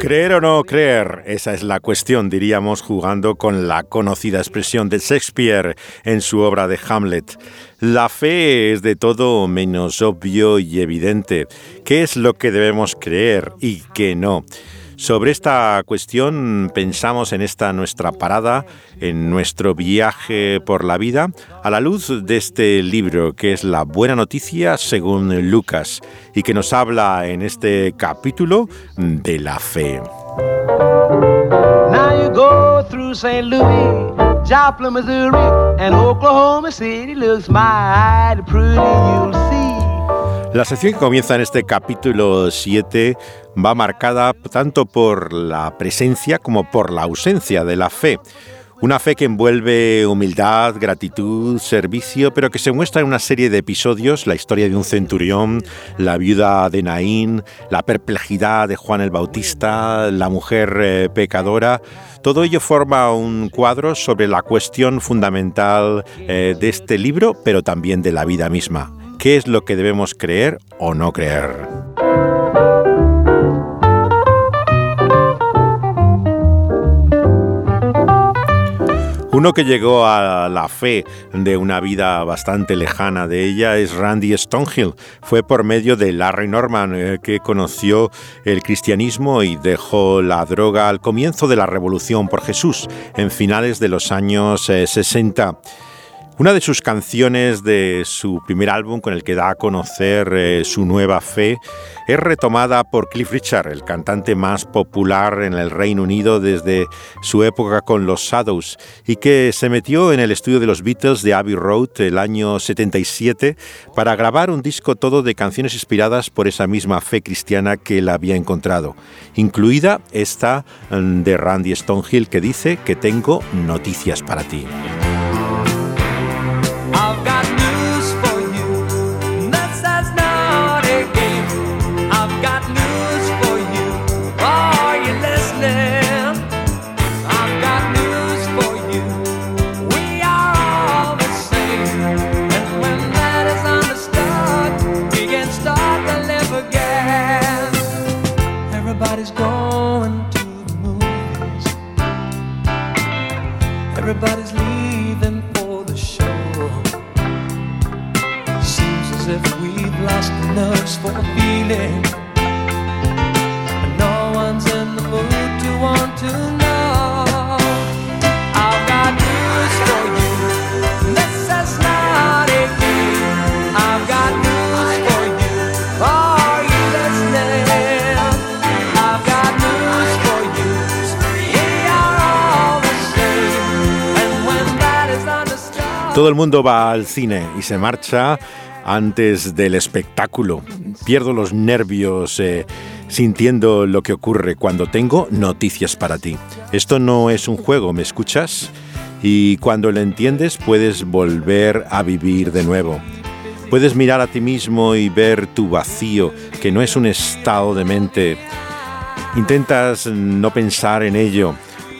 Creer o no creer, esa es la cuestión, diríamos, jugando con la conocida expresión de Shakespeare en su obra de Hamlet. La fe es de todo menos obvio y evidente. ¿Qué es lo que debemos creer y qué no? Sobre esta cuestión pensamos en esta nuestra parada, en nuestro viaje por la vida, a la luz de este libro que es La Buena Noticia según Lucas y que nos habla en este capítulo de la fe. Now you go through St. Louis, Missouri, and Oklahoma City looks pretty. La sección que comienza en este capítulo 7 va marcada tanto por la presencia como por la ausencia de la fe. Una fe que envuelve humildad, gratitud, servicio, pero que se muestra en una serie de episodios, la historia de un centurión, la viuda de Naín, la perplejidad de Juan el Bautista, la mujer eh, pecadora. Todo ello forma un cuadro sobre la cuestión fundamental eh, de este libro, pero también de la vida misma. ¿Qué es lo que debemos creer o no creer? Uno que llegó a la fe de una vida bastante lejana de ella es Randy Stonehill. Fue por medio de Larry Norman eh, que conoció el cristianismo y dejó la droga al comienzo de la Revolución por Jesús, en finales de los años 60. Una de sus canciones de su primer álbum con el que da a conocer eh, su nueva fe es retomada por Cliff Richard, el cantante más popular en el Reino Unido desde su época con los Shadows y que se metió en el estudio de los Beatles de Abbey Road el año 77 para grabar un disco todo de canciones inspiradas por esa misma fe cristiana que él había encontrado, incluida esta mm, de Randy Stonehill que dice que tengo noticias para ti. Everybody's leaving for the show. Seems as if we've lost the nerves for feeling. Todo el mundo va al cine y se marcha antes del espectáculo. Pierdo los nervios eh, sintiendo lo que ocurre cuando tengo noticias para ti. Esto no es un juego, ¿me escuchas? Y cuando lo entiendes puedes volver a vivir de nuevo. Puedes mirar a ti mismo y ver tu vacío, que no es un estado de mente. Intentas no pensar en ello,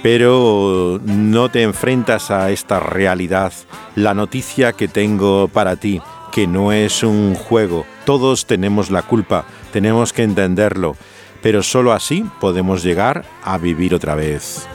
pero no te enfrentas a esta realidad, la noticia que tengo para ti, que no es un juego. Todos tenemos la culpa, tenemos que entenderlo, pero solo así podemos llegar a vivir otra vez.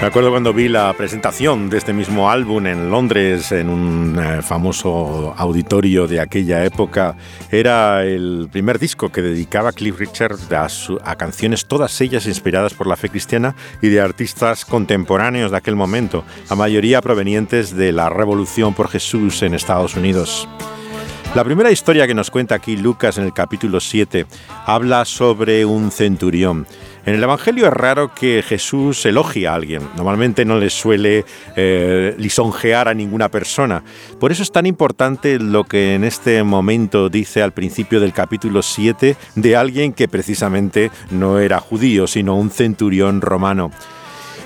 Me acuerdo cuando vi la presentación de este mismo álbum en Londres, en un eh, famoso auditorio de aquella época. Era el primer disco que dedicaba Cliff Richard a, a canciones, todas ellas inspiradas por la fe cristiana y de artistas contemporáneos de aquel momento, la mayoría provenientes de la Revolución por Jesús en Estados Unidos. La primera historia que nos cuenta aquí Lucas en el capítulo 7 habla sobre un centurión. En el Evangelio es raro que Jesús elogie a alguien. Normalmente no le suele eh, lisonjear a ninguna persona. Por eso es tan importante lo que en este momento dice al principio del capítulo 7 de alguien que precisamente no era judío, sino un centurión romano.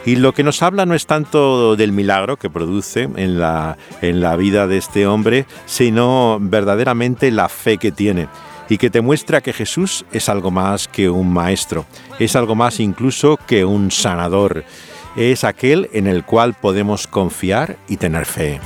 Y lo que nos habla no es tanto del milagro que produce en la, en la vida de este hombre, sino verdaderamente la fe que tiene y que te muestra que Jesús es algo más que un maestro, es algo más incluso que un sanador, es aquel en el cual podemos confiar y tener fe.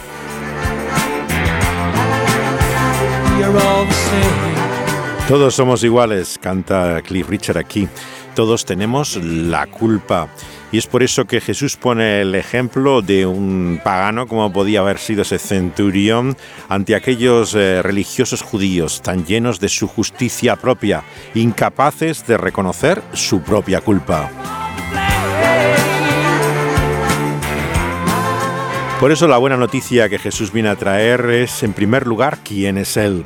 Todos somos iguales, canta Cliff Richard aquí. Todos tenemos la culpa. Y es por eso que Jesús pone el ejemplo de un pagano, como podía haber sido ese centurión, ante aquellos eh, religiosos judíos tan llenos de su justicia propia, incapaces de reconocer su propia culpa. Por eso la buena noticia que Jesús viene a traer es, en primer lugar, quién es Él.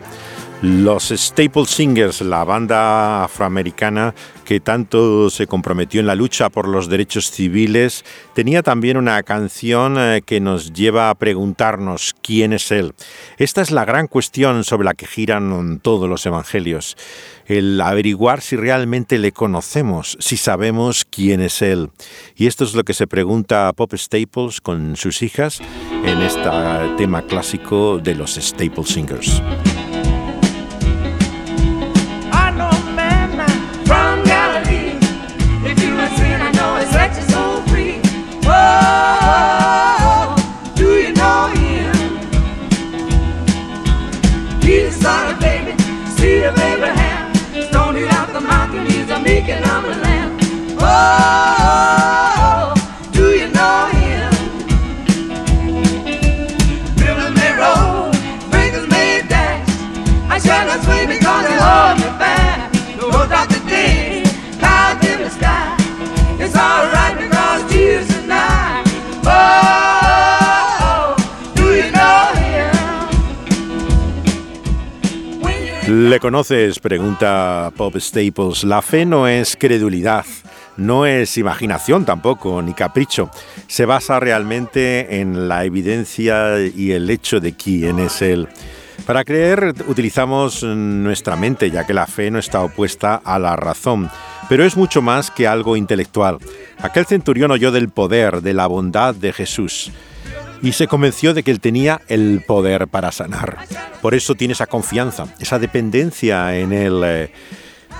Los Staple Singers, la banda afroamericana que tanto se comprometió en la lucha por los derechos civiles, tenía también una canción eh, que nos lleva a preguntarnos quién es Él. Esta es la gran cuestión sobre la que giran todos los evangelios, el averiguar si realmente le conocemos, si sabemos quién es Él. Y esto es lo que se pregunta a Pop Staples con sus hijas en este tema clásico de los Staple Singers. love. ¿Le conoces? Pregunta Pop Staples. La fe no es credulidad, no es imaginación tampoco, ni capricho. Se basa realmente en la evidencia y el hecho de quién es Él. Para creer utilizamos nuestra mente, ya que la fe no está opuesta a la razón, pero es mucho más que algo intelectual. Aquel centurión oyó del poder, de la bondad de Jesús y se convenció de que él tenía el poder para sanar. Por eso tiene esa confianza, esa dependencia en él. Eh.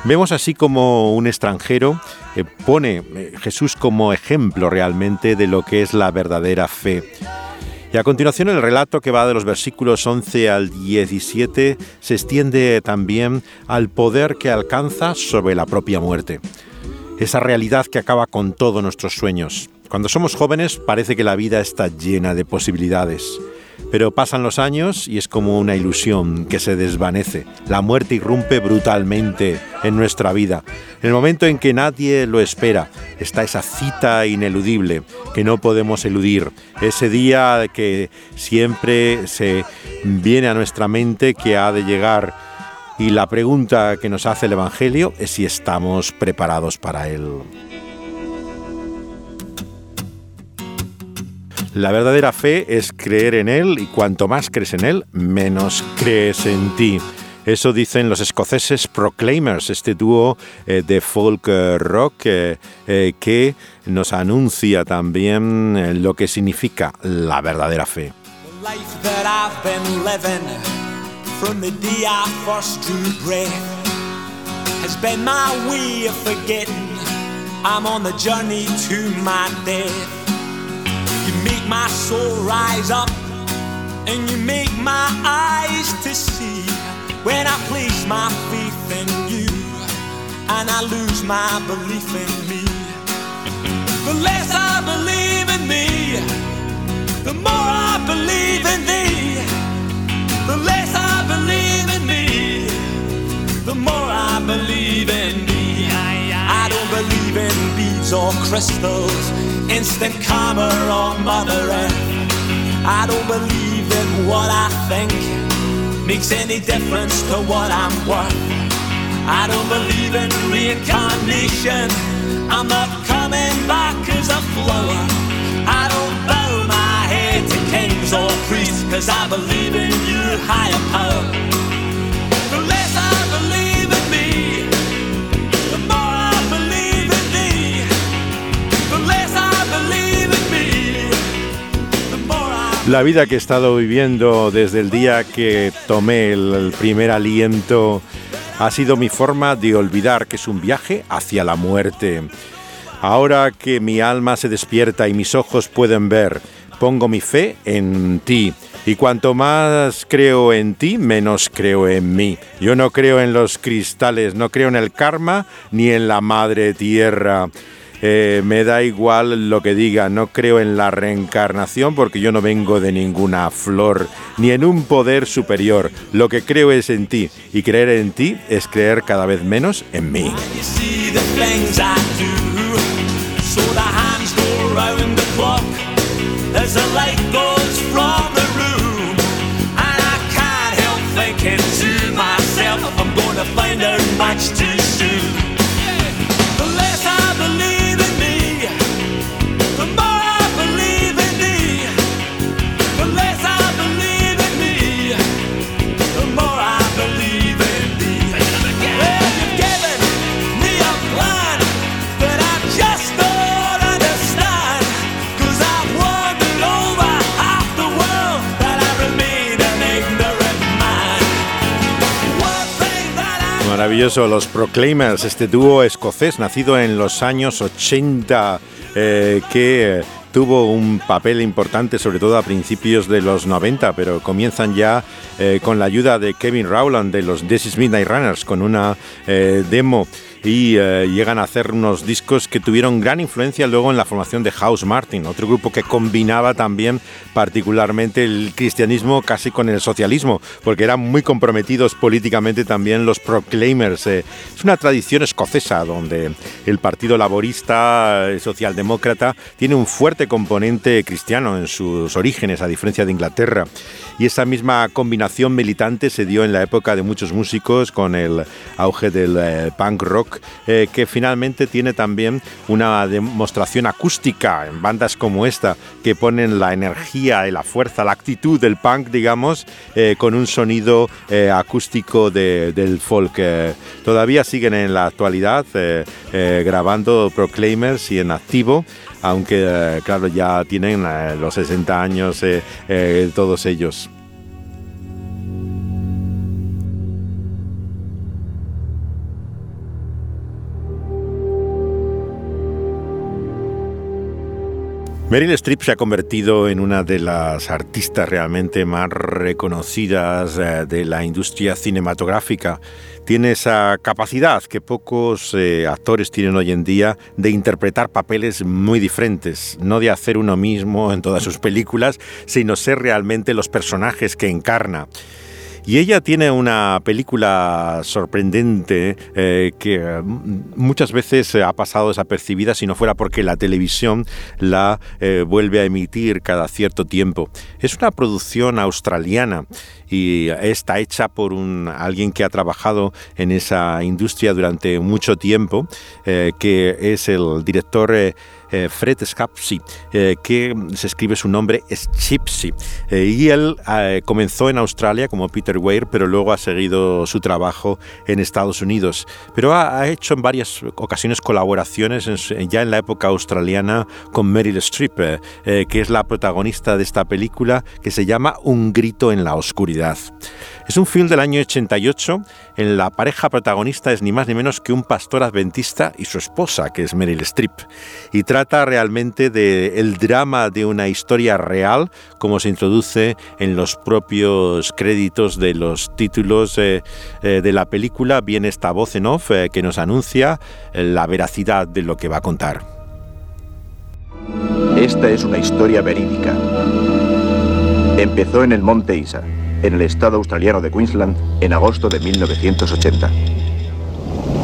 Vemos así como un extranjero eh, pone eh, Jesús como ejemplo realmente de lo que es la verdadera fe. Y a continuación el relato que va de los versículos 11 al 17 se extiende también al poder que alcanza sobre la propia muerte. Esa realidad que acaba con todos nuestros sueños, cuando somos jóvenes parece que la vida está llena de posibilidades, pero pasan los años y es como una ilusión que se desvanece. La muerte irrumpe brutalmente en nuestra vida. En el momento en que nadie lo espera, está esa cita ineludible que no podemos eludir. Ese día que siempre se viene a nuestra mente que ha de llegar. Y la pregunta que nos hace el Evangelio es si estamos preparados para él. La verdadera fe es creer en Él y cuanto más crees en Él, menos crees en ti. Eso dicen los escoceses Proclaimers, este dúo eh, de folk eh, rock eh, que nos anuncia también lo que significa la verdadera fe. I'm on the journey to my death. You make my soul rise up, and you make my eyes to see when I place my faith in you, and I lose my belief in me. The less I believe in me, the more I believe in thee. The less I believe in me, the more I believe in thee. I don't believe in beads or crystals instant karma on Mother Earth. I don't believe in what I think makes any difference to what I'm worth. I don't believe in reincarnation. I'm not coming back as a flower. I don't bow my head to kings or priests, cause I believe in you higher power. The less I La vida que he estado viviendo desde el día que tomé el, primer aliento ha sido mi forma de olvidar que es un viaje hacia la muerte. Ahora que mi alma se despierta y mis ojos pueden ver, pongo mi fe en ti. Y cuanto más creo en ti, menos creo en mí. Yo no creo en los cristales, no creo en el karma ni en la madre tierra. Eh, me da igual lo que diga, no creo en la reencarnación porque yo no vengo de ninguna flor, ni en un poder superior. Lo que creo es en ti, y creer en ti es creer cada vez menos en mí. Maravilloso, los Proclaimers, este dúo escocés nacido en los años 80 eh, que tuvo un papel importante sobre todo a principios de los 90, pero comienzan ya eh, con la ayuda de Kevin Rowland de los This Is Midnight Runners con una eh, demo y eh, llegan a hacer unos discos que tuvieron gran influencia luego en la formación de House Martin, otro grupo que combinaba también particularmente el cristianismo casi con el socialismo, porque eran muy comprometidos políticamente también los Proclaimers. eh. Es una tradición escocesa donde el Partido Laborista Socialdemócrata tiene un fuerte componente cristiano en sus orígenes, a diferencia de Inglaterra. Y esa misma combinación militante se dio en la época de muchos músicos con el auge del eh, punk rock, eh, que finalmente tiene también una demostración acústica en bandas como esta, que ponen la energía y la fuerza, la actitud del punk, digamos, eh, con un sonido eh, acústico de- del folk. todavía siguen en la actualidad grabando Proclaimers y en activo aunque claro ya tienen los 60 años todos ellos. Meryl Streep se ha convertido en una de las artistas realmente más reconocidas eh, de la industria cinematográfica. Tiene esa capacidad que pocos eh, actores tienen hoy en día de interpretar papeles muy diferentes, no de hacer uno mismo en todas sus películas, sino ser realmente los personajes que encarna. Y ella tiene una película sorprendente eh, que eh, muchas veces eh, ha pasado desapercibida si no fuera porque la televisión la eh, vuelve a emitir cada cierto tiempo. Es una producción australiana y está hecha por un, alguien que ha trabajado en esa industria durante mucho tiempo, eh, que es el director eh, eh, Fred Scapsi, eh, que se escribe su nombre Schipsi. Eh, y él eh, comenzó en Australia como Peter Weir, pero luego ha seguido su trabajo en Estados Unidos. Pero ha, ha hecho en varias ocasiones colaboraciones en ya en la época australiana con Meryl Streep, eh, que es la protagonista de esta película que se llama Un grito en la oscuridad. Es un film del año 88 en la pareja protagonista es ni más ni menos que un pastor adventista y su esposa, que es Meryl Streep. Y trata realmente del el drama de una historia real, como se introduce en los propios créditos de los títulos eh, eh, de la película. Viene esta voz en off eh, que nos anuncia la veracidad de lo que va a contar. Esta es una historia verídica. Empezó en el Monte Isa, en el estado australiano de Queensland, en agosto de 1980.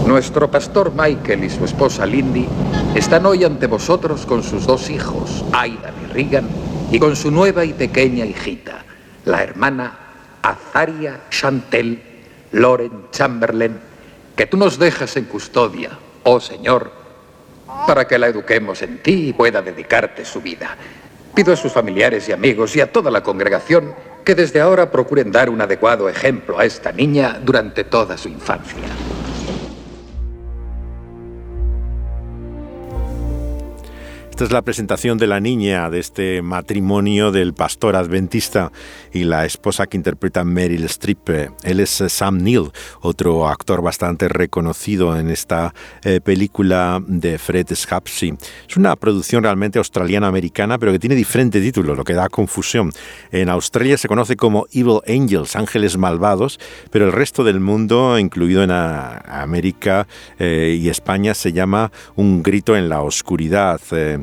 Nuestro pastor Michael y su esposa Lindy están hoy ante vosotros con sus dos hijos, Aidan y Regan, y con su nueva y pequeña hijita, la hermana Azaria Chantel Lauren Chamberlain, que tú nos dejas en custodia, oh Señor, para que la eduquemos en ti y pueda dedicarte su vida. Pido a sus familiares y amigos y a toda la congregación que desde ahora procuren dar un adecuado ejemplo a esta niña durante toda su infancia. Esta es la presentación de la niña de este matrimonio del pastor adventista y la esposa que interpreta Meryl Streep. Él es Sam Neill, otro actor bastante reconocido en esta eh, película de Fred Schapsi. Es una producción realmente australiana-americana, pero que tiene diferente título, lo que da confusión. En Australia se conoce como Evil Angels, ángeles malvados, pero el resto del mundo, incluido en América eh, y España, se llama Un grito en la oscuridad. Eh,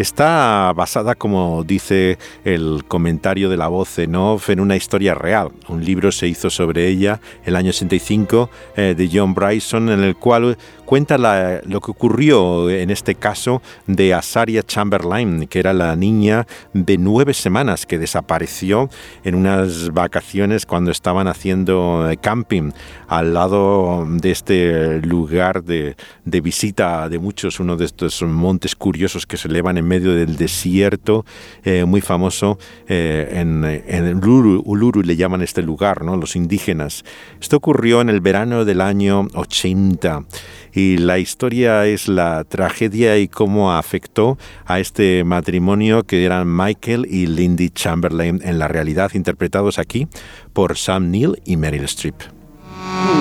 Está basada, como dice el comentario de la voz en off, en una historia real. Un libro se hizo sobre ella el año 65 eh, de John Bryson, en el cual cuenta la- lo que ocurrió en este caso de Asaria Chamberlain, que era la niña de nueve semanas que desapareció en unas vacaciones cuando estaban haciendo eh, camping al lado de este lugar de, de visita de muchos, uno de estos montes curiosos que se elevan en medio del desierto, eh, muy famoso eh, en, en Uluru, Uluru le llaman este lugar, ¿no? los indígenas. Esto ocurrió en el verano del año 80 y la historia es la tragedia y cómo afectó a este matrimonio que eran Michael y Lindy Chamberlain en la realidad, interpretados aquí por Sam Neill y Meryl Streep.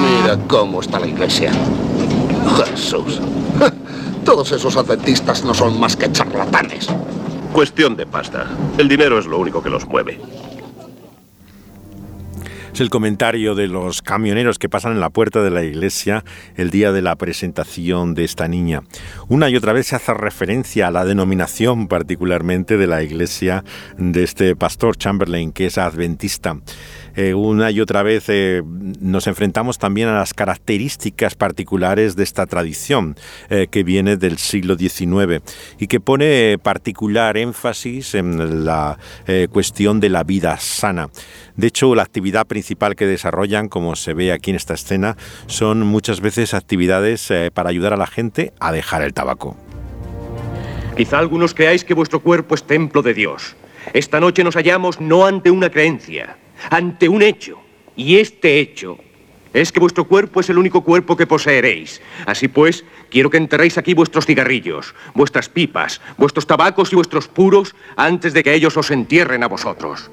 Mira cómo está la iglesia. Jesús. Todos esos adventistas no son más que charlatanes. Cuestión de pasta. El dinero es lo único que los mueve. Es el comentario de los camioneros que pasan en la puerta de la iglesia el día de la presentación de esta niña. Una y otra vez se hace referencia a la denominación particularmente de la iglesia de este pastor Chamberlain, que es adventista. Eh, una y otra vez eh, nos enfrentamos también a las características particulares de esta tradición eh, que viene del siglo XIX y que pone particular énfasis en la cuestión de la vida sana. De hecho, la actividad principal que desarrollan, como se ve aquí en esta escena, son muchas veces actividades para ayudar a la gente a dejar el tabaco. Quizá algunos creáis que vuestro cuerpo es templo de Dios. Esta noche nos hallamos no ante una creencia, ante un hecho. Y este hecho es que vuestro cuerpo es el único cuerpo que poseeréis. Así pues, quiero que enterréis aquí vuestros cigarrillos, vuestras pipas, vuestros tabacos y vuestros puros antes de que ellos os entierren a vosotros.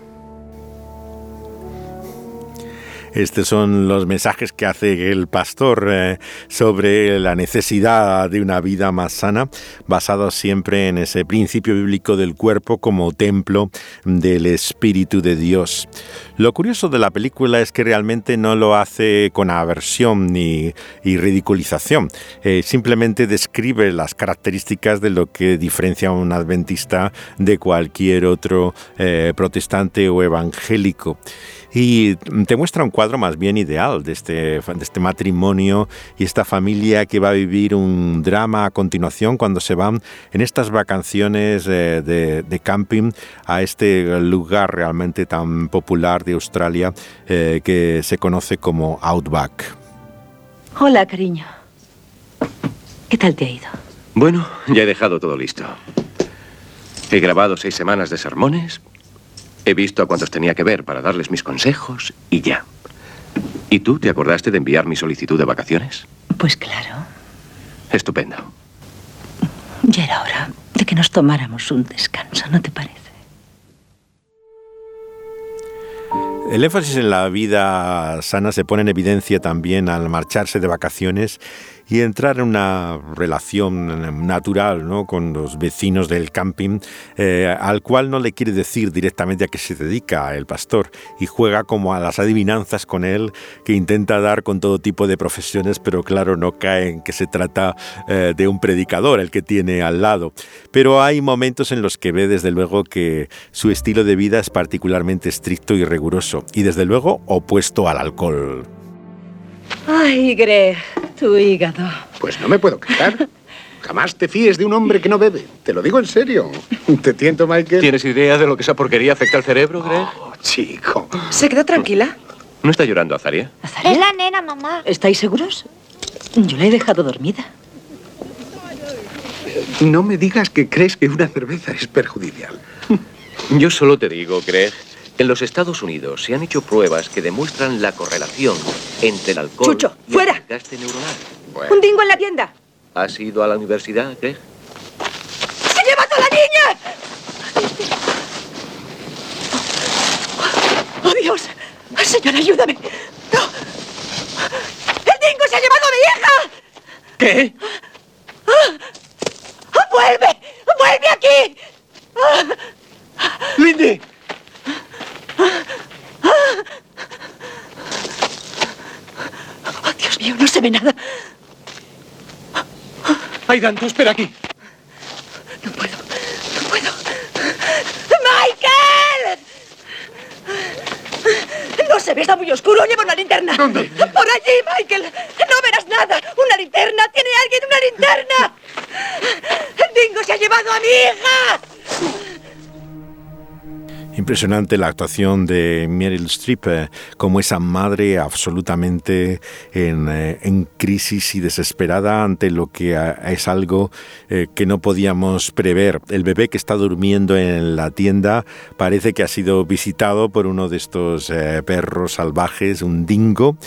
Estos son los mensajes que hace el pastor eh, sobre la necesidad de una vida más sana, basado siempre en ese principio bíblico del cuerpo como templo del Espíritu de Dios. Lo curioso de la película es que realmente no lo hace con aversión ni ridiculización, eh, simplemente describe las características de lo que diferencia a un adventista de cualquier otro eh, protestante o evangélico. Y te muestra un cuadro más bien ideal de este, de este matrimonio y esta familia que va a vivir un drama a continuación cuando se van en estas vacaciones eh, de, de, camping a este lugar realmente tan popular de Australia eh, que se conoce como Outback. Hola, cariño. ¿Qué tal te ha ido? Bueno, ya he dejado todo listo. He grabado seis semanas de sermones, He visto a cuantos tenía que ver para darles mis consejos y ya. ¿Y tú te acordaste de enviar mi solicitud de vacaciones? Pues claro. Estupendo. Ya era hora de que nos tomáramos un descanso, ¿no te parece? El énfasis en la vida sana se pone en evidencia también al marcharse de vacaciones y entrar en una relación natural ¿no? con los vecinos del camping, eh, al cual no le quiere decir directamente a qué se dedica el pastor y juega como a las adivinanzas con él, que intenta dar con todo tipo de profesiones, pero claro, no cae en que se trata eh, de un predicador el que tiene al lado. Pero hay momentos en los que ve desde luego que su estilo de vida es particularmente estricto y riguroso y desde luego opuesto al alcohol. Ay, Greg, tu hígado. Pues no me puedo quejar. Jamás te fíes de un hombre que no bebe. Te lo digo en serio. ¿Te tiento, Michael? ¿Tienes idea de lo que esa porquería afecta al cerebro, Greg? Oh, chico. ¿Se quedó tranquila? ¿No está llorando Azaria? ¿Azaria? Es la nena, mamá. ¿Estáis seguros? Yo la he dejado dormida. No me digas que crees que una cerveza es perjudicial. Yo solo te digo, Greg, en los Estados Unidos se han hecho pruebas que demuestran la correlación entre el alcohol Chucho, y fuera. el desgaste neuronal. Un dingo en la tienda. ¿Has ido a la universidad, Greg? ¡Se lleva a la niña! ¡Oh, Dios! Señor, ayúdame. ¡No! ¡El dingo se ha llevado a mi hija! ¿Qué? ¡Ah! ¡Vuelve! ¡Vuelve aquí! ¡Ah! ¡Lindy! ¡Oh, Dios mío! No se ve nada. Aidan, tú espera aquí. No puedo. No puedo. ¡Michael! No se ve, está muy oscuro. Lleva una linterna. ¿Dónde? Por allí, Michael. No verás nada. Una linterna. ¿Tiene alguien una linterna? ¡El dingo se ha llevado a mi hija! Impresionante la actuación de Meryl Streep eh, como esa madre absolutamente en, eh, en crisis y desesperada ante lo que eh, es algo eh, que no podíamos prever. El bebé que está durmiendo en la tienda parece que ha sido visitado por uno de estos perros salvajes, un dingo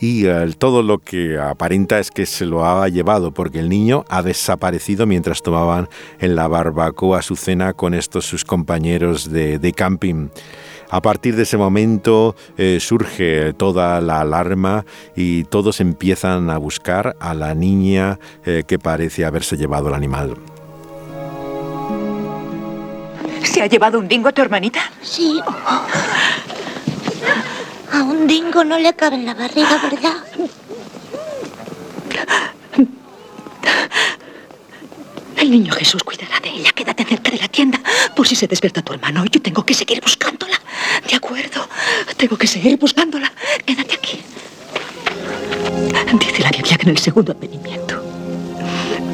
y eh, todo lo que aparenta es que se lo ha llevado porque el niño ha desaparecido mientras tomaban en la barbacoa su cena con estos sus compañeros de, de camping. A partir de ese momento eh, surge toda la alarma y todos empiezan a buscar a la niña eh, que parece haberse llevado el animal. ¿Se ha llevado un dingo a tu hermanita? Sí. A un dingo no le cabe en la barriga, ¿verdad? El niño Jesús cuidará de ella. Quédate cerca de la tienda por si se despierta tu hermano. Yo tengo que seguir buscándola. De acuerdo. Tengo que seguir buscándola. Quédate aquí. Dice la Biblia que en el segundo advenimiento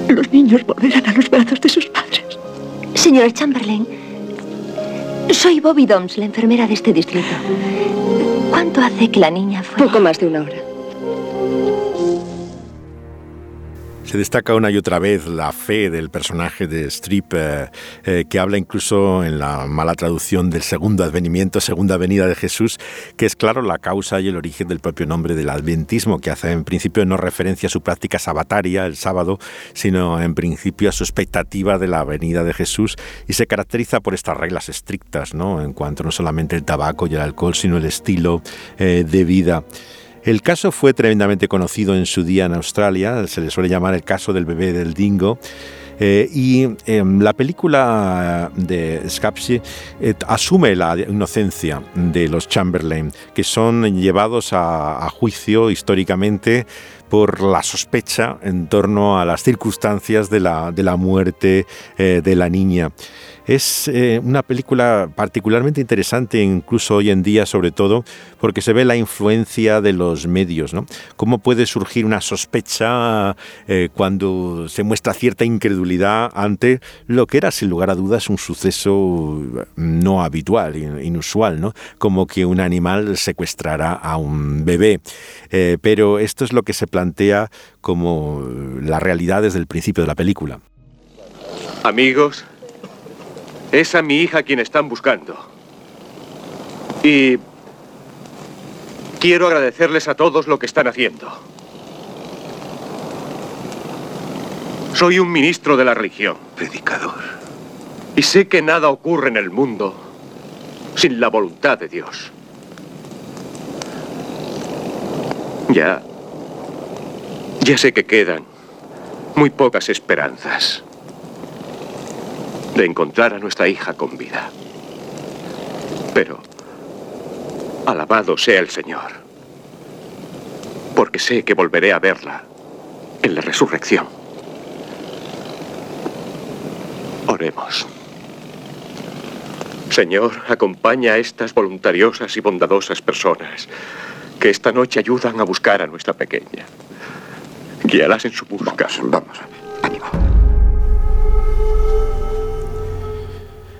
los niños volverán a los brazos de sus padres. Señor Chamberlain, soy Bobby Doms, la enfermera de este distrito. ¿Cuánto hace que la niña fue? Poco más de una hora. Se destaca una y otra vez la fe del personaje de Strip, eh, eh, que habla incluso en la mala traducción del segundo advenimiento, segunda venida de Jesús, que es claro la causa y el origen del propio nombre del adventismo, que hace en principio no referencia a su práctica sabataria el sábado, sino en principio a su expectativa de la venida de Jesús y se caracteriza por estas reglas estrictas, ¿no? En cuanto no solamente el tabaco y el alcohol, sino el estilo eh, de vida. El caso fue tremendamente conocido en su día en Australia, se le suele llamar el caso del bebé del dingo. Eh, y eh, la película de Scapsi eh, asume la inocencia de los Chamberlain, que son llevados a, a juicio históricamente por la sospecha en torno a las circunstancias de la, de la muerte eh, de la niña. Es eh, una película particularmente interesante, incluso hoy en día, sobre todo, porque se ve la influencia de los medios, ¿no? Cómo puede surgir una sospecha eh, cuando se muestra cierta incredulidad ante lo que era, sin lugar a dudas, un suceso no habitual, in- inusual, ¿no? Como que un animal secuestrara a un bebé. Eh, pero esto es lo que se plantea como la realidad desde el principio de la película. Amigos, es a mi hija quien están buscando. Y quiero agradecerles a todos lo que están haciendo. Soy un ministro de la religión. Predicador. Y sé que nada ocurre en el mundo sin la voluntad de Dios. Ya. Ya sé que quedan muy pocas esperanzas de encontrar a nuestra hija con vida. Pero, alabado sea el Señor, porque sé que volveré a verla en la resurrección. Oremos. Señor, acompaña a estas voluntariosas y bondadosas personas que esta noche ayudan a buscar a nuestra pequeña. Guíalas en su busca. Vamos,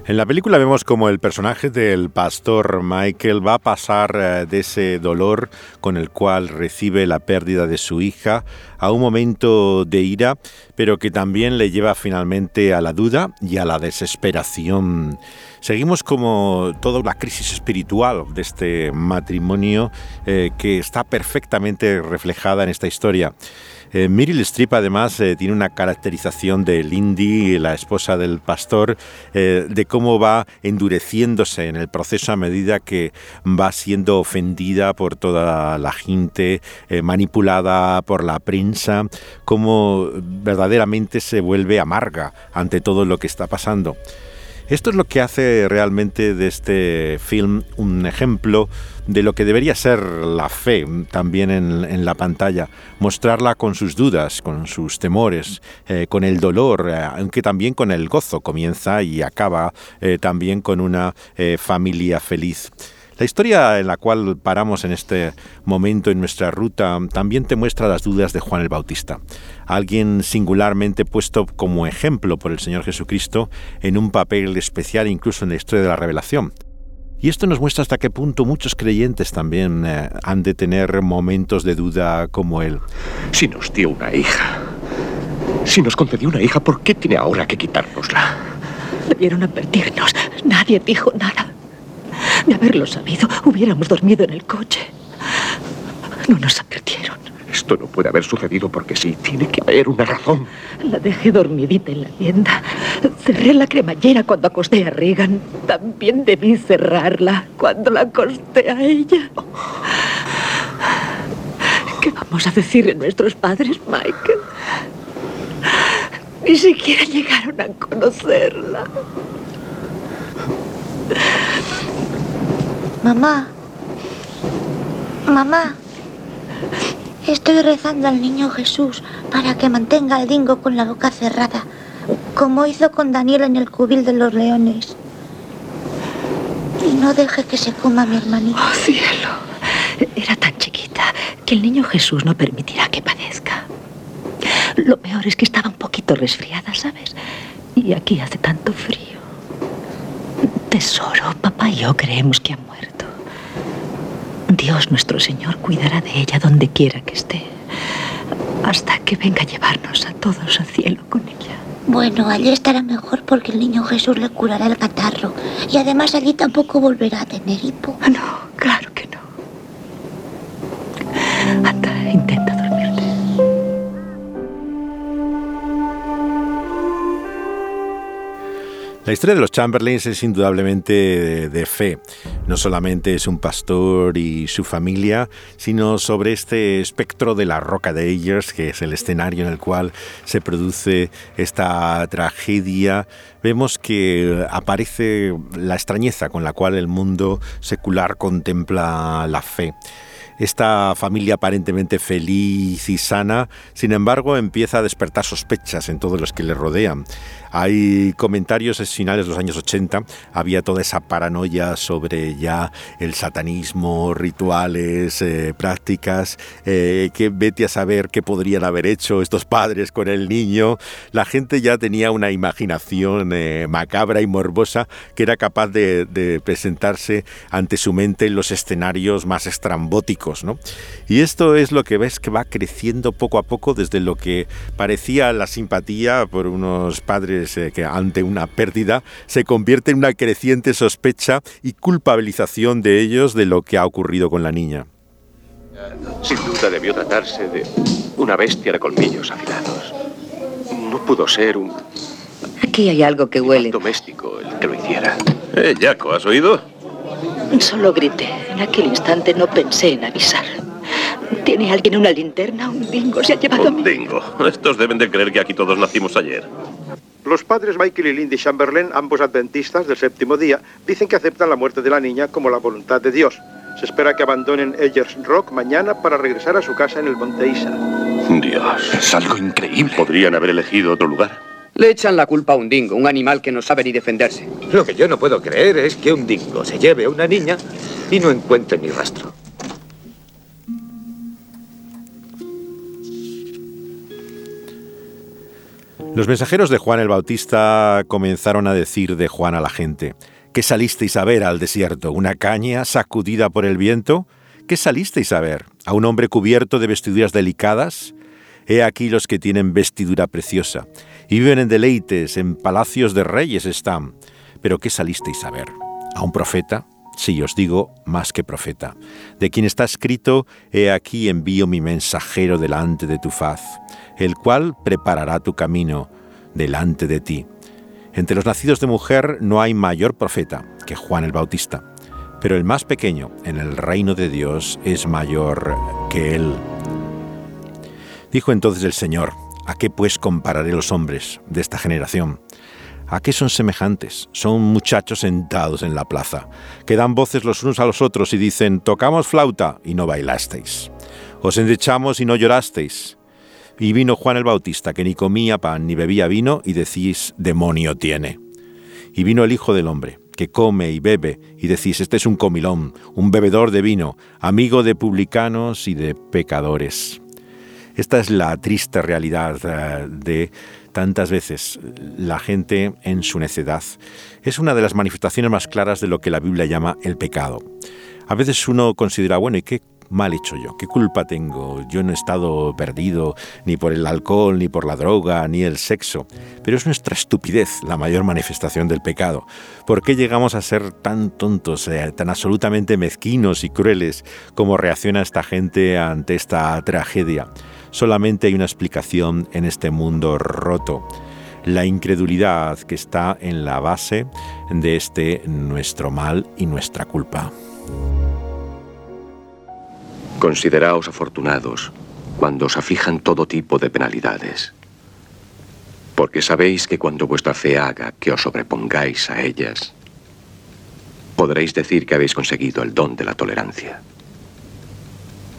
En la película vemos como el personaje del pastor Michael va a pasar eh, de ese dolor con el cual recibe la pérdida de su hija a un momento de ira, pero que también le lleva finalmente a la duda y a la desesperación. Seguimos como toda una crisis espiritual de este matrimonio eh, que está perfectamente reflejada en esta historia. Eh, Meryl Streep además eh, tiene una caracterización de Lindy, la esposa del pastor, eh, de cómo va endureciéndose en el proceso a medida que va siendo ofendida por toda la gente, eh, manipulada por la prensa, cómo verdaderamente se vuelve amarga ante todo lo que está pasando. Esto es lo que hace realmente de este film un ejemplo de lo que debería ser la fe también en, la pantalla, mostrarla con sus dudas, con sus temores, eh, con el dolor, eh, aunque también con el gozo, comienza y acaba eh, también con una familia feliz. La historia en la cual paramos en este momento en nuestra ruta también te muestra las dudas de Juan el Bautista, alguien singularmente puesto como ejemplo por el Señor Jesucristo en un papel especial incluso en la historia de la revelación. Y esto nos muestra hasta qué punto muchos creyentes también eh, han de tener momentos de duda como él. Si nos dio una hija, si nos concedió una hija, ¿por qué tiene ahora que quitárnosla? Debieron advertirnos. Nadie dijo nada. De haberlo sabido, hubiéramos dormido en el coche. No nos advirtieron. Esto no puede haber sucedido porque sí, tiene que haber una razón. La dejé dormidita en la tienda. Cerré la cremallera cuando acosté a Regan. También debí cerrarla cuando la acosté a ella. ¿Qué vamos a decirle a nuestros padres, Michael? Ni siquiera llegaron a conocerla. Mamá. Mamá. Estoy rezando al niño Jesús para que mantenga al dingo con la boca cerrada, como hizo con Daniel en el cubil de los leones. Y no deje que se coma mi hermanito. ¡Oh, cielo! Era tan chiquita que el niño Jesús no permitirá que padezca. Lo peor es que estaba un poquito resfriada, ¿sabes? Y aquí hace tanto frío. Tesoro, papá y yo creemos que ha muerto. Dios nuestro Señor cuidará de ella donde quiera que esté, hasta que venga a llevarnos a todos al cielo con ella. Bueno, allí estará mejor porque el niño Jesús le curará el catarro. Y además allí tampoco volverá a tener hipo. No, historia de los Chamberlains es indudablemente de, de, fe. No solamente es un pastor y su familia, sino sobre este espectro de la roca de Ayers, que es el escenario en el cual se produce esta tragedia. Vemos que aparece la extrañeza con la cual el mundo secular contempla la fe esta familia aparentemente feliz y sana, sin embargo, empieza a despertar sospechas en todos los que le rodean. Hay comentarios en finales de los años 80, había toda esa paranoia sobre ya el satanismo, rituales, eh, prácticas, eh, que vete a saber qué podrían haber hecho estos padres con el niño. La gente ya tenía una imaginación eh, macabra y morbosa que era capaz de, de, presentarse ante su mente en los escenarios más estrambóticos. ¿no? Y esto es lo que ves que va creciendo poco a poco desde lo que parecía la simpatía por unos padres que ante una pérdida se convierte en una creciente sospecha y culpabilización de ellos de lo que ha ocurrido con la niña. Sin duda debió tratarse de una bestia de colmillos afilados. No pudo ser un Aquí hay algo que huele. doméstico el que lo hiciera. Eh, Jaco, ¿has oído? Solo grité. En aquel instante no pensé en avisar. ¿Tiene alguien una linterna? Un dingo se ha llevado a Un mí. dingo. Estos deben de creer que aquí todos nacimos ayer. Los padres Michael y Lindy Chamberlain, ambos adventistas del séptimo día, dicen que aceptan la muerte de la niña como la voluntad de Dios. Se espera que abandonen Ayers Rock mañana para regresar a su casa en el Monte Isa. Dios. Es algo increíble. Podrían haber elegido otro lugar. Le echan la culpa a un dingo, un animal que no sabe ni defenderse. Lo que yo no puedo creer es que un dingo se lleve a una niña y no encuentre ni rastro. Los mensajeros de Juan el Bautista comenzaron a decir de Juan a la gente, ¿qué salisteis a ver al desierto? ¿Una caña sacudida por el viento? ¿Qué salisteis a ver? ¿A un hombre cubierto de vestiduras delicadas? He aquí los que tienen vestidura preciosa, y viven en deleites, en palacios de reyes están. Pero ¿qué salisteis a ver? ¿A un profeta? Sí, os digo, más que profeta, de quien está escrito, He aquí envío mi mensajero delante de tu faz el cual preparará tu camino delante de ti. Entre los nacidos de mujer no hay mayor profeta que Juan el Bautista, pero el más pequeño en el reino de Dios es mayor que él. Dijo entonces el Señor, ¿a qué pues compararé los hombres de esta generación? ¿A qué son semejantes? Son muchachos sentados en la plaza, que dan voces los unos a los otros y dicen, tocamos flauta y no bailasteis. Os endechamos y no llorasteis. Y vino Juan el Bautista, que ni comía pan ni bebía vino, y decís, demonio tiene. Y vino el Hijo del Hombre, que come y bebe, y decís, este es un comilón, un bebedor de vino, amigo de publicanos y de pecadores. Esta es la triste realidad eh, de tantas veces la gente en su necedad. Es una de las manifestaciones más claras de lo que la Biblia llama el pecado. A veces uno considera, bueno, ¿y qué mal hecho yo? ¿Qué culpa tengo? Yo no he estado perdido ni por el alcohol, ni por la droga, ni el sexo. Pero es nuestra estupidez la mayor manifestación del pecado. ¿Por qué llegamos a ser tan tontos, eh, tan absolutamente mezquinos y crueles como reacciona esta gente ante esta tragedia? Solamente hay una explicación en este mundo roto la incredulidad que está en la base de este nuestro mal y nuestra culpa. Consideraos afortunados cuando os afijan todo tipo de penalidades, porque sabéis que cuando vuestra fe haga que os sobrepongáis a ellas, podréis decir que habéis conseguido el don de la tolerancia.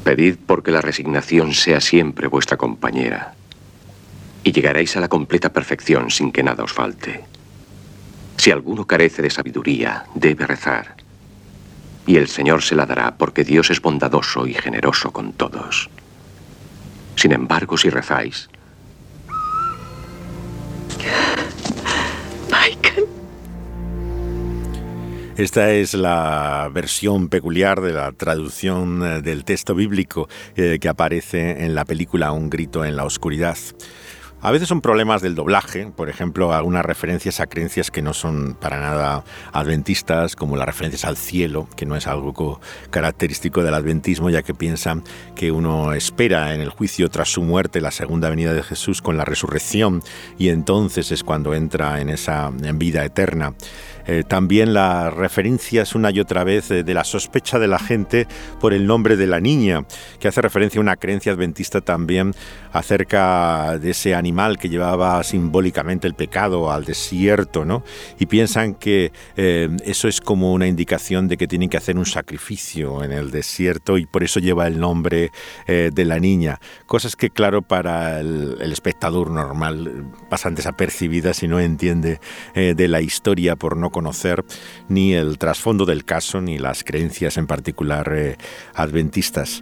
Pedid porque la resignación sea siempre vuestra compañera, y llegaréis a la completa perfección sin que nada os falte. Si alguno carece de sabiduría, debe rezar y el Señor se la dará porque Dios es bondadoso y generoso con todos. Sin embargo, si rezáis, Michael. Esta es la versión peculiar de la traducción eh, del texto bíblico eh, que aparece en la película Un grito en la oscuridad. A veces son problemas del doblaje, por ejemplo, algunas referencias a creencias que no son para nada adventistas, como las referencias al cielo, que no es algo característico del adventismo, ya que piensan que uno espera en el juicio tras su muerte la segunda venida de Jesús con la resurrección y entonces es cuando entra en esa vida eterna. Eh, también las referencias una y otra vez eh, de la sospecha de la gente por el nombre de la niña, que hace referencia a una creencia adventista también acerca de ese animal que llevaba simbólicamente el pecado al desierto, ¿no? Y piensan que eh, eso es como una indicación de que tienen que hacer un sacrificio en el desierto y por eso lleva el nombre de la niña. Cosas que, claro, para el, el espectador normal pasan desapercibidas y no entiende de la historia por no conocer ni el trasfondo del caso ni las creencias en particular eh, adventistas.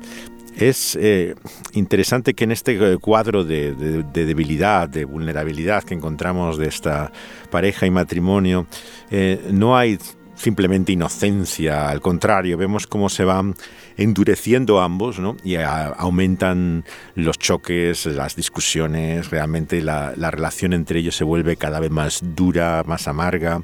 Es eh, interesante que en este eh, cuadro de, debilidad, de vulnerabilidad que encontramos de esta pareja y matrimonio, no hay simplemente inocencia, al contrario, vemos cómo se van endureciendo ambos ¿no? y aumentan los choques, las discusiones, realmente la, relación entre ellos se vuelve cada vez más dura, más amarga.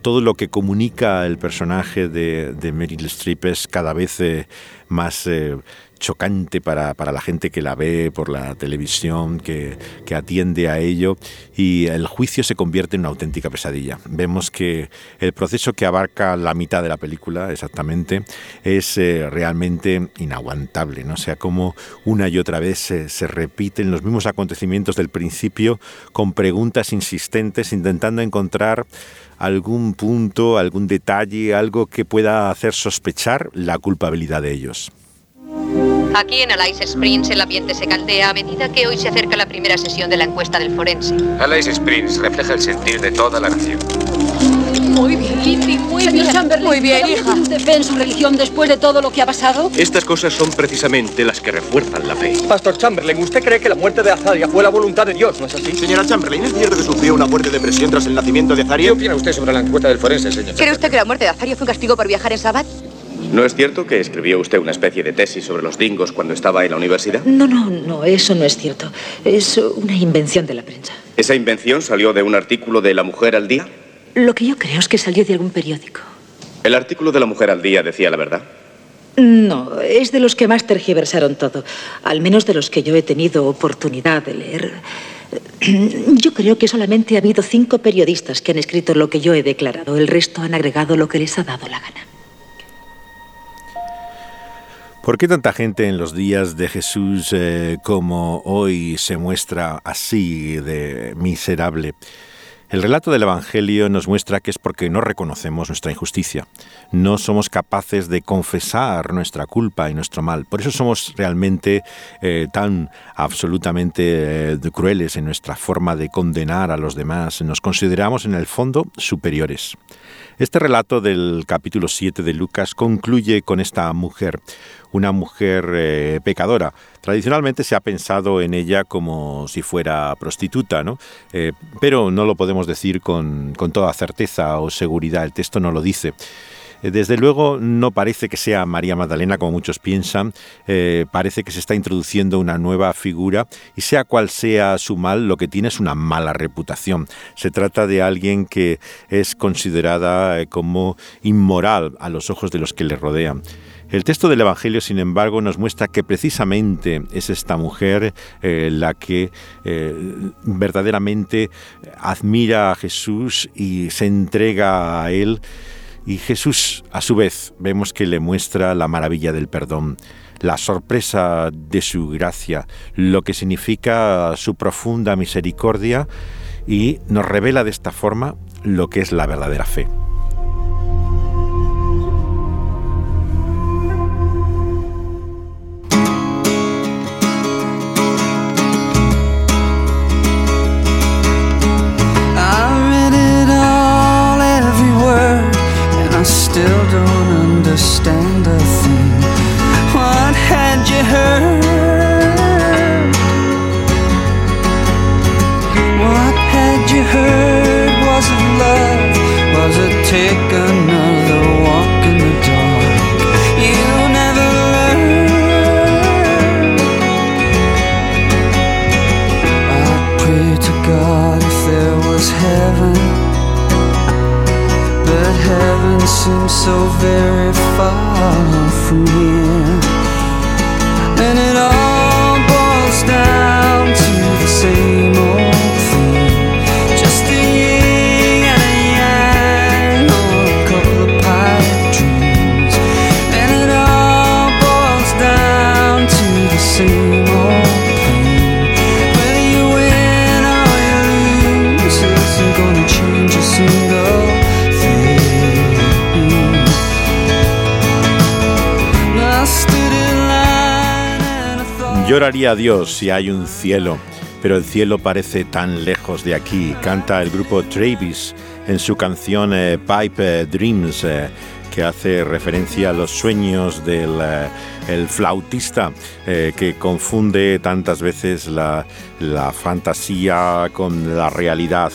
todo lo que comunica el personaje de, de Meryl Streep es cada vez eh, más eh, chocante para, la gente que la ve por la televisión, que, atiende a ello, y el juicio se convierte en una auténtica pesadilla. Vemos que el proceso que abarca la mitad de la película, exactamente, es eh, realmente inaguantable, ¿no? O sea, como una y otra vez se, se repiten los mismos acontecimientos del principio con preguntas insistentes, intentando encontrar algún punto, algún detalle, algo que pueda hacer sospechar la culpabilidad de ellos. Aquí en Alice Springs el ambiente se caldea a medida que hoy se acerca la primera sesión de la encuesta del forense. Alice Springs refleja el sentir de toda la nación. Muy bien, Lizzie, muy Señor bien. Chamberlain, Muy bien, ¿todavía hija. tiene usted fe en su religión después de todo lo que ha pasado? Estas cosas son precisamente las que refuerzan la fe. Pastor Chamberlain, usted cree que la muerte de Azaria fue la voluntad de Dios, ¿no es así? Señora Chamberlain, ¿es cierto que sufrió una fuerte depresión tras el nacimiento de Azaria? ¿Qué opina usted sobre la encuesta del forense, señor? ¿Cree usted que la muerte de Azario fue un castigo por viajar en Sabbat? ¿No es cierto que escribió usted una especie de tesis sobre los dingos cuando estaba en la universidad? No, no, no, eso no es cierto. Es una invención de la prensa. ¿Esa invención salió de un artículo de La Mujer al Día? Lo que yo creo es que salió de algún periódico. ¿El artículo de La Mujer al Día decía la verdad? No, es de los que más tergiversaron todo. Al menos de los que yo he tenido oportunidad de leer. Yo creo que solamente ha habido cinco periodistas que han escrito lo que yo he declarado. El resto han agregado lo que les ha dado la gana. ¿Por qué tanta gente en los días de Jesús eh, como hoy se muestra así de miserable? El relato del Evangelio nos muestra que es porque no reconocemos nuestra injusticia. No somos capaces de confesar nuestra culpa y nuestro mal. Por eso somos realmente eh, tan absolutamente eh, crueles en nuestra forma de condenar a los demás. Nos consideramos en el fondo superiores. Este relato del capítulo 7 de Lucas concluye con esta mujer, una mujer eh, pecadora. Tradicionalmente se ha pensado en ella como si fuera prostituta, ¿no? Eh, pero no lo podemos decir con, con toda certeza o seguridad, el texto no lo dice. Eh, Desde luego no parece que sea María Magdalena como muchos piensan, eh, parece que se está introduciendo una nueva figura y sea cual sea su mal, lo que tiene es una mala reputación. Se trata de alguien que es considerada eh, como inmoral a los ojos de los que le rodean. El texto del Evangelio, sin embargo, nos muestra que precisamente es esta mujer la que verdaderamente admira a Jesús y se entrega a Él. Y Jesús, a su vez, vemos que le muestra la maravilla del perdón, la sorpresa de su gracia, lo que significa su profunda misericordia y nos revela de esta forma lo que es la verdadera fe. Still don't understand a thing. What had you heard? What had you heard? Was it love? Was it take seems so very far from here, Lloraría a Dios si hay un cielo, pero el cielo parece tan lejos de aquí. Canta el grupo Travis en su canción eh, Pipe Dreams, eh, que hace referencia a los sueños del eh, flautista que confunde tantas veces la, la fantasía con la realidad.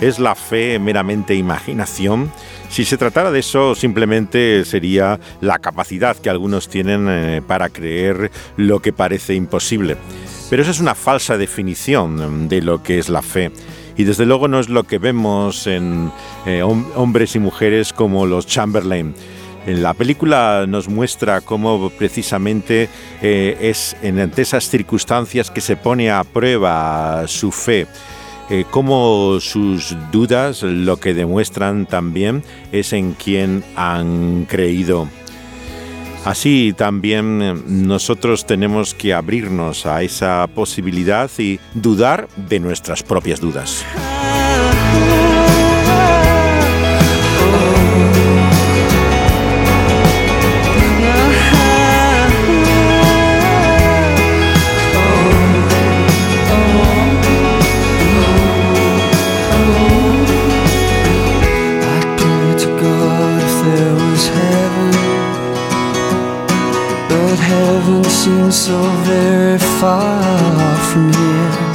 ¿Es la fe meramente imaginación? Si se tratara de eso, simplemente sería la capacidad que algunos tienen eh, para creer lo que parece imposible. Pero esa es una falsa definición de lo que es la fe. Y desde luego no es lo que vemos en eh, hom- hombres y mujeres como los Chamberlain. En la película nos muestra cómo precisamente eh, es en ante esas circunstancias que se pone a prueba su fe. Eh, cómo sus dudas lo que demuestran también es en quién han creído. Así también eh, nosotros tenemos que abrirnos a esa posibilidad y dudar de nuestras propias dudas. But heaven seems so very far from here?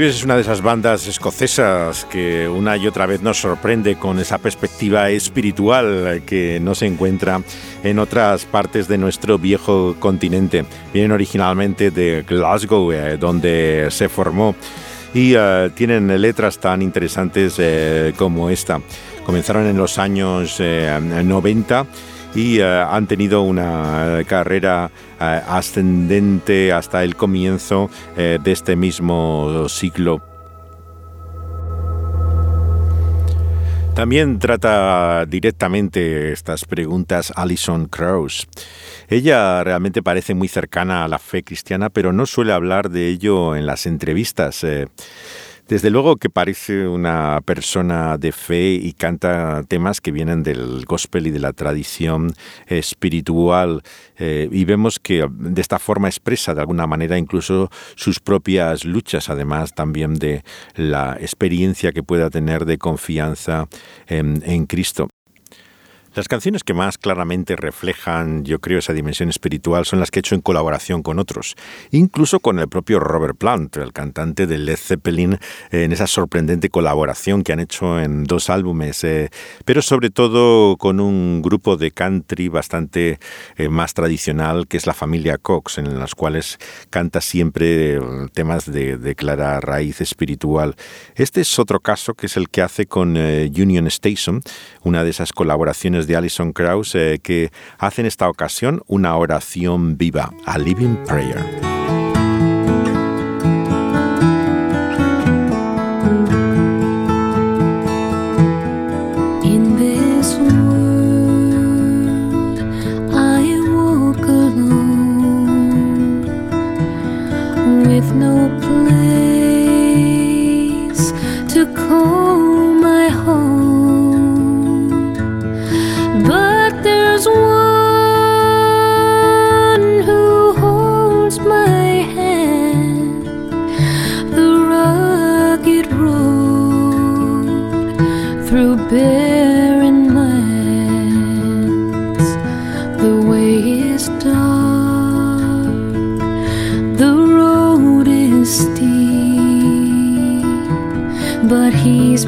Travis es una de esas bandas escocesas que una y otra vez nos sorprende con esa perspectiva espiritual que no se encuentra en otras partes de nuestro viejo continente. Vienen originalmente de Glasgow, eh, donde se formó, y eh, tienen letras tan interesantes eh, como esta. Comenzaron en los años eh, 90 y eh, han tenido una carrera eh, ascendente hasta el comienzo eh, de este mismo siglo. También trata directamente estas preguntas Alison Krauss. Ella realmente parece muy cercana a la fe cristiana, pero no suele hablar de ello en las entrevistas. Eh, desde luego que parece una persona de fe y canta temas que vienen del gospel y de la tradición espiritual eh, y vemos que de esta forma expresa de alguna manera incluso sus propias luchas, además también de la experiencia que pueda tener de confianza en, en Cristo. Las canciones que más claramente reflejan, yo creo, esa dimensión espiritual son las que he hecho en colaboración con otros, incluso con el propio Robert Plant, el cantante de Led Zeppelin, en esa sorprendente colaboración que han hecho en dos álbumes, eh, pero sobre todo con un grupo de country bastante eh, más tradicional, que es la familia Cox, en las cuales canta siempre eh, temas de, clara raíz espiritual. Este es otro caso, que es el que hace con Union Station, una de esas colaboraciones de Alison Krauss eh, que hace en esta ocasión una oración viva, a living prayer. Through barren lands. The way is dark, the road is steep, but he's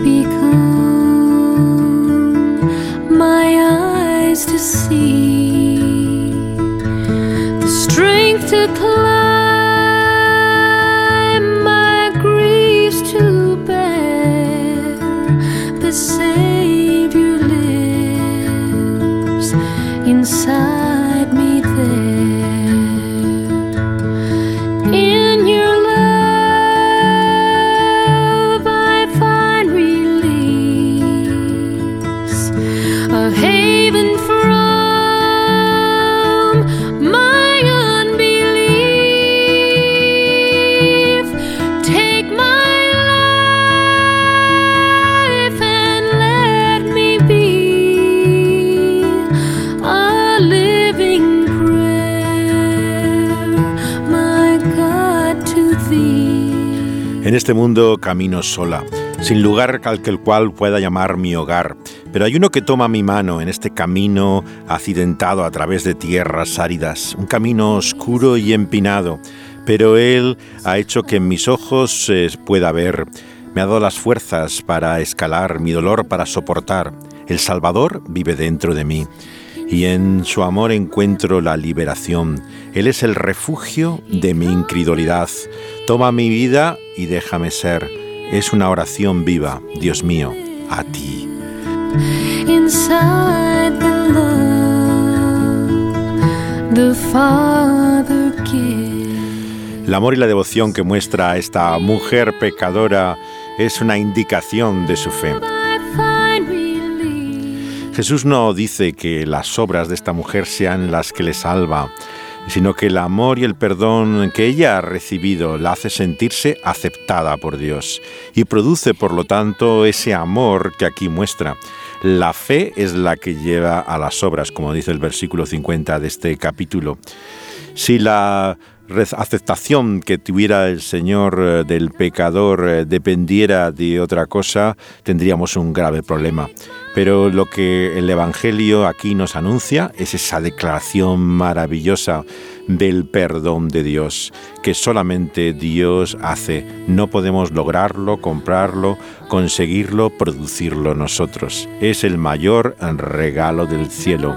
camino sola, sin lugar al que el cual pueda llamar mi hogar. Pero hay uno que toma mi mano en este camino accidentado a través de tierras áridas, un camino oscuro y empinado. Pero Él ha hecho que en mis ojos se pueda ver. Me ha dado las fuerzas para escalar, mi dolor para soportar. El Salvador vive dentro de mí y en su amor encuentro la liberación. Él es el refugio de mi incredulidad. Toma mi vida y déjame ser. Es una oración viva, Dios mío, a ti. inside the love the Father gives. El amor y la devoción que muestra a esta mujer pecadora es una indicación de su fe. Jesús no dice que las obras de esta mujer sean las que le salva, sino que el amor y el perdón que ella ha recibido la hace sentirse aceptada por Dios y produce por lo tanto ese amor que aquí muestra. La fe es la que lleva a las obras, como dice el versículo 50 de este capítulo. Si la aceptación que tuviera el Señor eh, del pecador eh, dependiera de otra cosa, tendríamos un grave problema. Pero lo que el Evangelio aquí nos anuncia es esa declaración maravillosa del perdón de Dios, que solamente Dios hace. No podemos lograrlo, comprarlo, conseguirlo, producirlo nosotros. Es el mayor regalo del cielo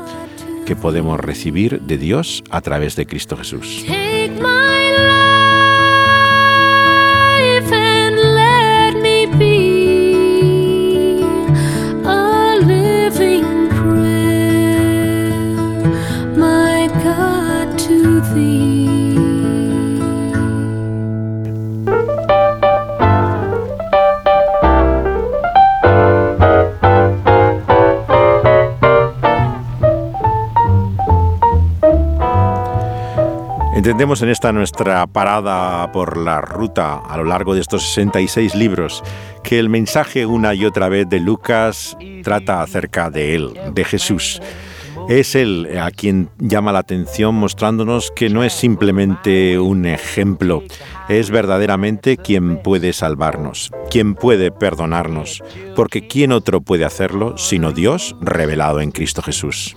que podemos recibir de Dios a través de Cristo Jesús. Entendemos en esta nuestra parada por la ruta a lo largo de estos 66 libros que el mensaje una y otra vez de Lucas trata acerca de él, de Jesús. Es él a quien llama la atención mostrándonos que no es simplemente un ejemplo, es verdaderamente quien puede salvarnos, quien puede perdonarnos, porque ¿quién otro puede hacerlo sino Dios revelado en Cristo Jesús?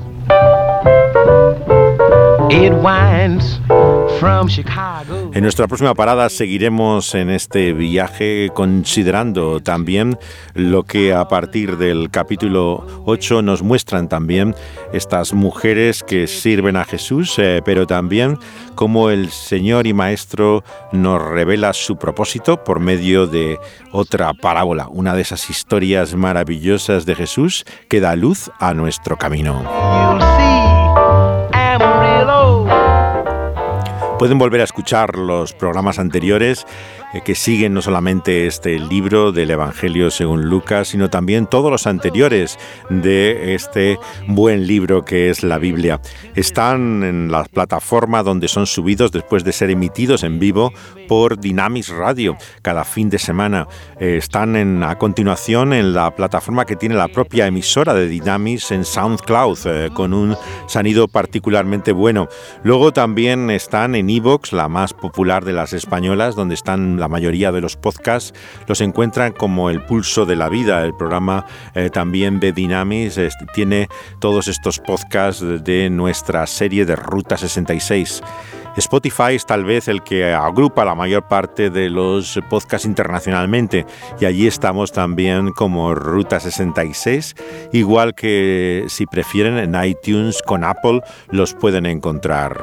En nuestra próxima parada seguiremos en este viaje considerando también lo que a partir del capítulo 8 nos muestran también estas mujeres que sirven a Jesús, eh, pero también cómo el Señor y Maestro nos revela su propósito por medio de otra parábola, una de esas historias maravillosas de Jesús que da luz a nuestro camino. Pueden volver a escuchar los programas anteriores que siguen no solamente este libro del Evangelio según Lucas, sino también todos los anteriores de este buen libro que es la Biblia. Están en la plataforma donde son subidos después de ser emitidos en vivo por Dynamis Radio cada fin de semana. Eh, están en, a continuación en la plataforma que tiene la propia emisora de Dynamis en SoundCloud eh, con un sonido particularmente bueno. Luego también están en Evox, la más popular de las españolas, donde están la mayoría de los podcasts. Los encuentran como El Pulso de la Vida, el programa eh, también de Dynamis. eh, tiene todos estos podcasts de nuestra serie de Ruta 66. Spotify es tal vez el que agrupa la mayor parte de los podcasts internacionalmente y allí estamos también como Ruta 66, igual que si prefieren en iTunes con Apple los pueden encontrar.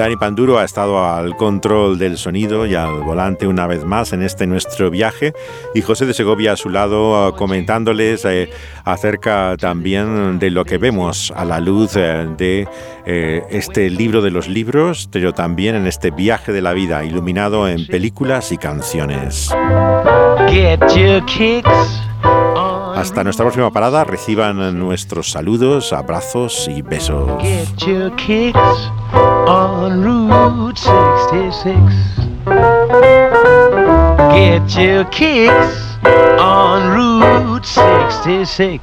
Dani Panduro ha estado al control del sonido y al volante una vez más en este nuestro viaje y José de Segovia a su lado eh, comentándoles eh, acerca también de lo que vemos a la luz eh, de este libro de los libros, pero también en este viaje de la vida iluminado en películas y canciones. Get your kicks. Hasta nuestra próxima parada reciban nuestros saludos, abrazos y besos. Get your kicks on Route 66. Get your kicks on Route 66.